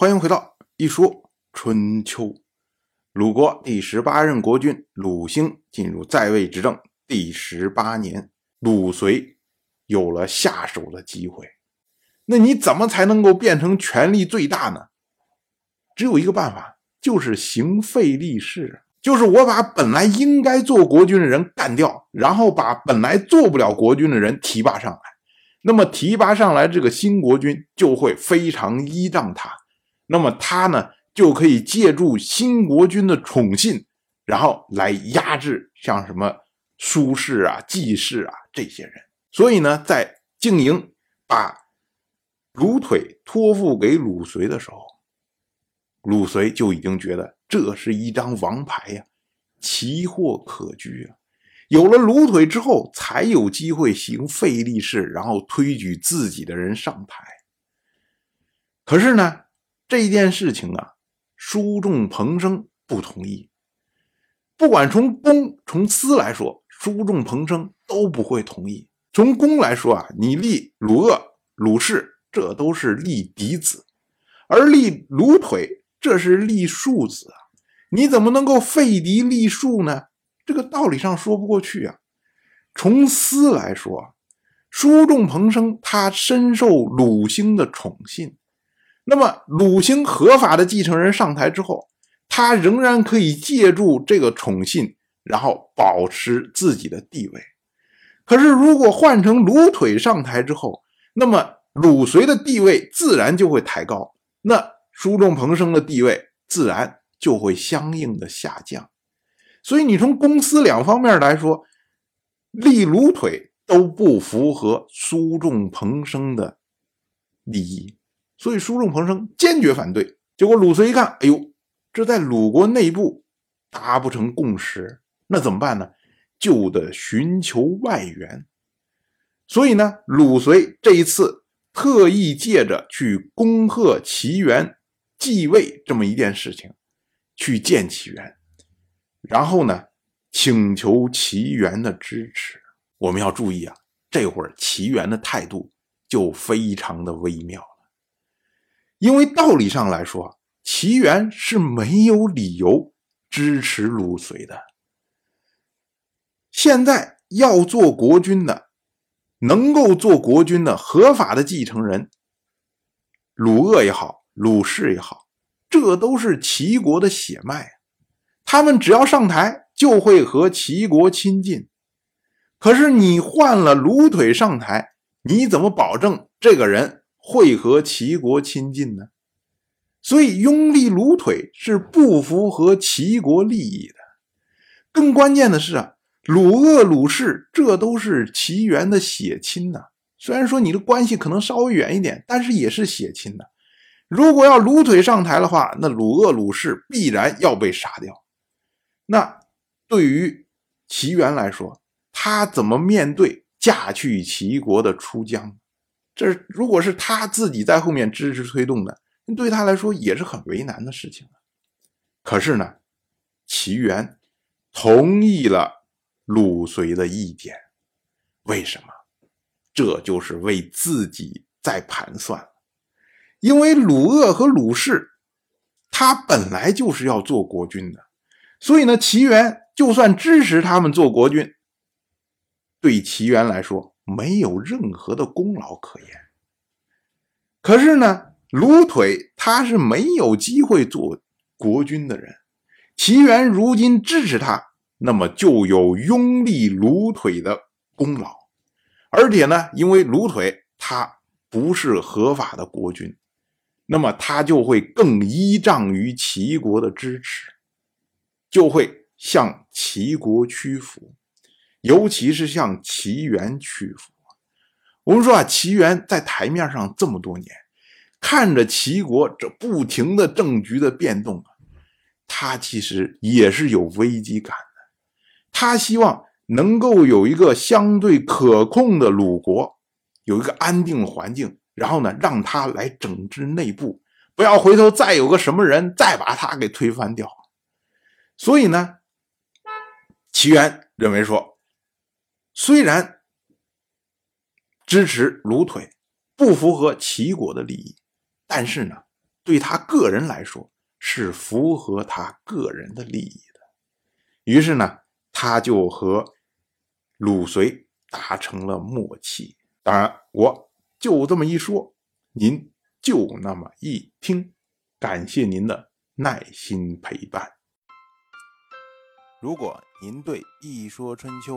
欢迎回到一说春秋。鲁国第十八任国君鲁兴进入在位执政第十八年，鲁随有了下手的机会。那你怎么才能够变成权力最大呢？只有一个办法，就是行废立事，就是我把本来应该做国君的人干掉，然后把本来做不了国君的人提拔上来。那么提拔上来这个新国君就会非常依仗他。那么他呢，就可以借助新国君的宠信，然后来压制像什么苏氏啊、季氏啊这些人。所以呢，在静营把鲁腿托付给鲁随的时候，鲁随就已经觉得这是一张王牌呀，奇货可居啊。有了鲁腿之后，才有机会行废立事，然后推举自己的人上台。可是呢？这件事情啊，书仲彭生不同意。不管从公从私来说，书仲彭生都不会同意。从公来说啊，你立鲁鄂、鲁氏，这都是立嫡子；而立鲁腿，这是立庶子啊。你怎么能够废嫡立庶呢？这个道理上说不过去啊。从私来说，书仲彭生他深受鲁兴的宠信。那么，鲁兴合法的继承人上台之后，他仍然可以借助这个宠信，然后保持自己的地位。可是，如果换成鲁腿上台之后，那么鲁随的地位自然就会抬高，那苏仲彭生的地位自然就会相应的下降。所以，你从公司两方面来说，立鲁腿都不符合苏仲彭生的利益。所以，苏仲彭生坚决反对。结果，鲁随一看，哎呦，这在鲁国内部达不成共识，那怎么办呢？就得寻求外援。所以呢，鲁随这一次特意借着去恭贺齐元继位这么一件事情，去见齐元，然后呢，请求齐元的支持。我们要注意啊，这会儿齐元的态度就非常的微妙。因为道理上来说，齐元是没有理由支持鲁随的。现在要做国君的，能够做国君的合法的继承人，鲁鄂也好，鲁氏也好，这都是齐国的血脉，他们只要上台，就会和齐国亲近。可是你换了鲁腿上台，你怎么保证这个人？会和齐国亲近呢，所以拥立鲁腿是不符合齐国利益的。更关键的是啊，鲁鄂、鲁氏这都是齐元的血亲呐。虽然说你的关系可能稍微远一点，但是也是血亲的。如果要鲁腿上台的话，那鲁鄂、鲁氏必然要被杀掉。那对于齐元来说，他怎么面对嫁去齐国的出江？这如果是他自己在后面支持推动的，对他来说也是很为难的事情可是呢，齐元同意了鲁随的意见，为什么？这就是为自己在盘算因为鲁鄂和鲁氏，他本来就是要做国君的，所以呢，齐元就算支持他们做国君，对齐元来说。没有任何的功劳可言。可是呢，鲁腿他是没有机会做国君的人。齐元如今支持他，那么就有拥立鲁腿的功劳。而且呢，因为鲁腿他不是合法的国君，那么他就会更依仗于齐国的支持，就会向齐国屈服。尤其是向齐元屈服。我们说啊，齐元在台面上这么多年，看着齐国这不停的政局的变动啊，他其实也是有危机感的。他希望能够有一个相对可控的鲁国，有一个安定环境，然后呢，让他来整治内部，不要回头再有个什么人再把他给推翻掉。所以呢，齐元认为说。虽然支持鲁腿不符合齐国的利益，但是呢，对他个人来说是符合他个人的利益的。于是呢，他就和鲁随达成了默契。当然，我就这么一说，您就那么一听。感谢您的耐心陪伴。如果您对《一说春秋》